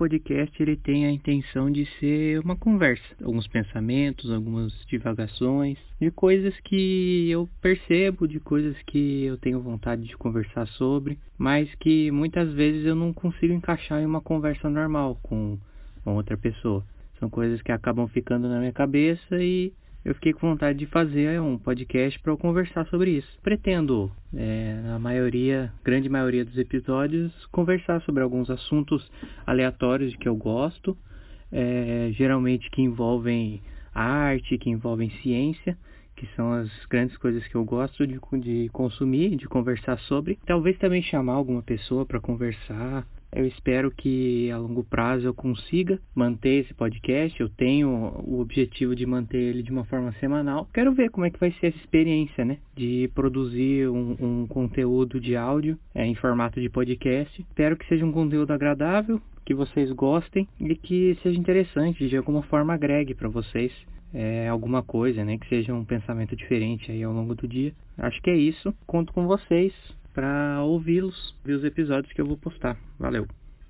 podcast ele tem a intenção de ser uma conversa, alguns pensamentos, algumas divagações, de coisas que eu percebo, de coisas que eu tenho vontade de conversar sobre, mas que muitas vezes eu não consigo encaixar em uma conversa normal com outra pessoa. São coisas que acabam ficando na minha cabeça e eu fiquei com vontade de fazer um podcast para conversar sobre isso. Pretendo, é, na maioria, grande maioria dos episódios, conversar sobre alguns assuntos aleatórios que eu gosto, é, geralmente que envolvem arte, que envolvem ciência, que são as grandes coisas que eu gosto de, de consumir, de conversar sobre. Talvez também chamar alguma pessoa para conversar, eu espero que a longo prazo eu consiga manter esse podcast. Eu tenho o objetivo de manter ele de uma forma semanal. Quero ver como é que vai ser essa experiência, né? De produzir um, um conteúdo de áudio é, em formato de podcast. Espero que seja um conteúdo agradável, que vocês gostem e que seja interessante, de alguma forma agregue para vocês. É, alguma coisa, né? Que seja um pensamento diferente aí ao longo do dia. Acho que é isso. Conto com vocês para ouvi-los, ver os episódios que eu vou postar. Valeu!